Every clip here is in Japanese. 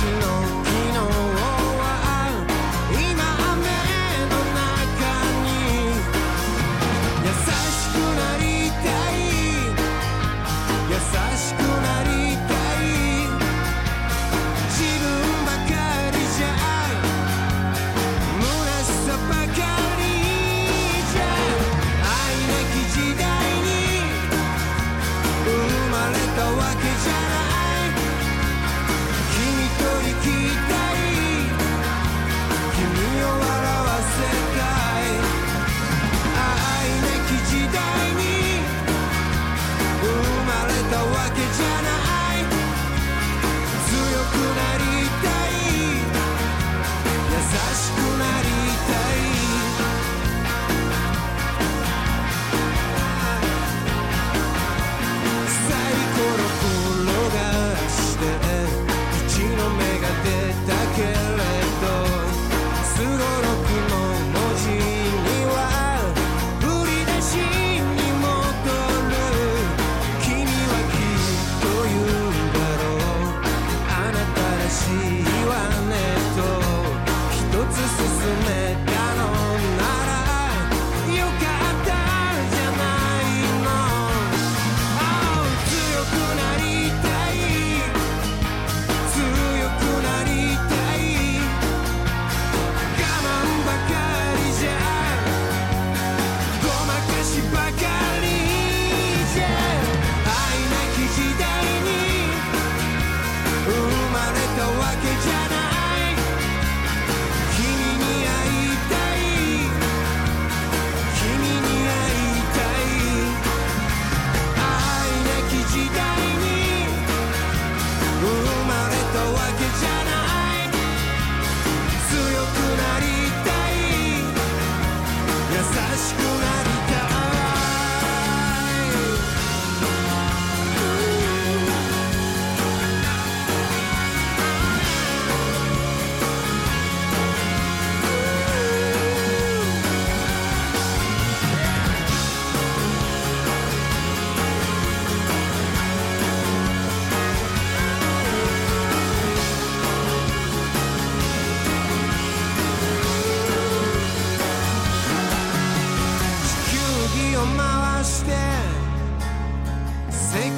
see know. じゃない。強くなりたい。優しくなりたい。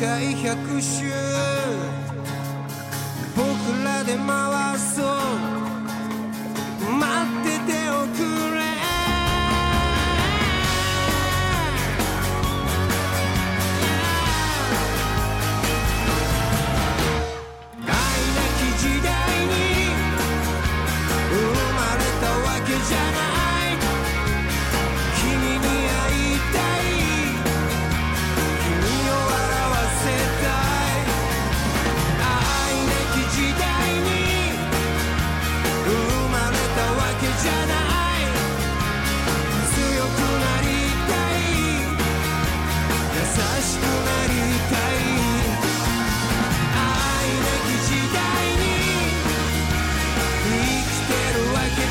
界百周。僕らで回そう。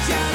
Yeah.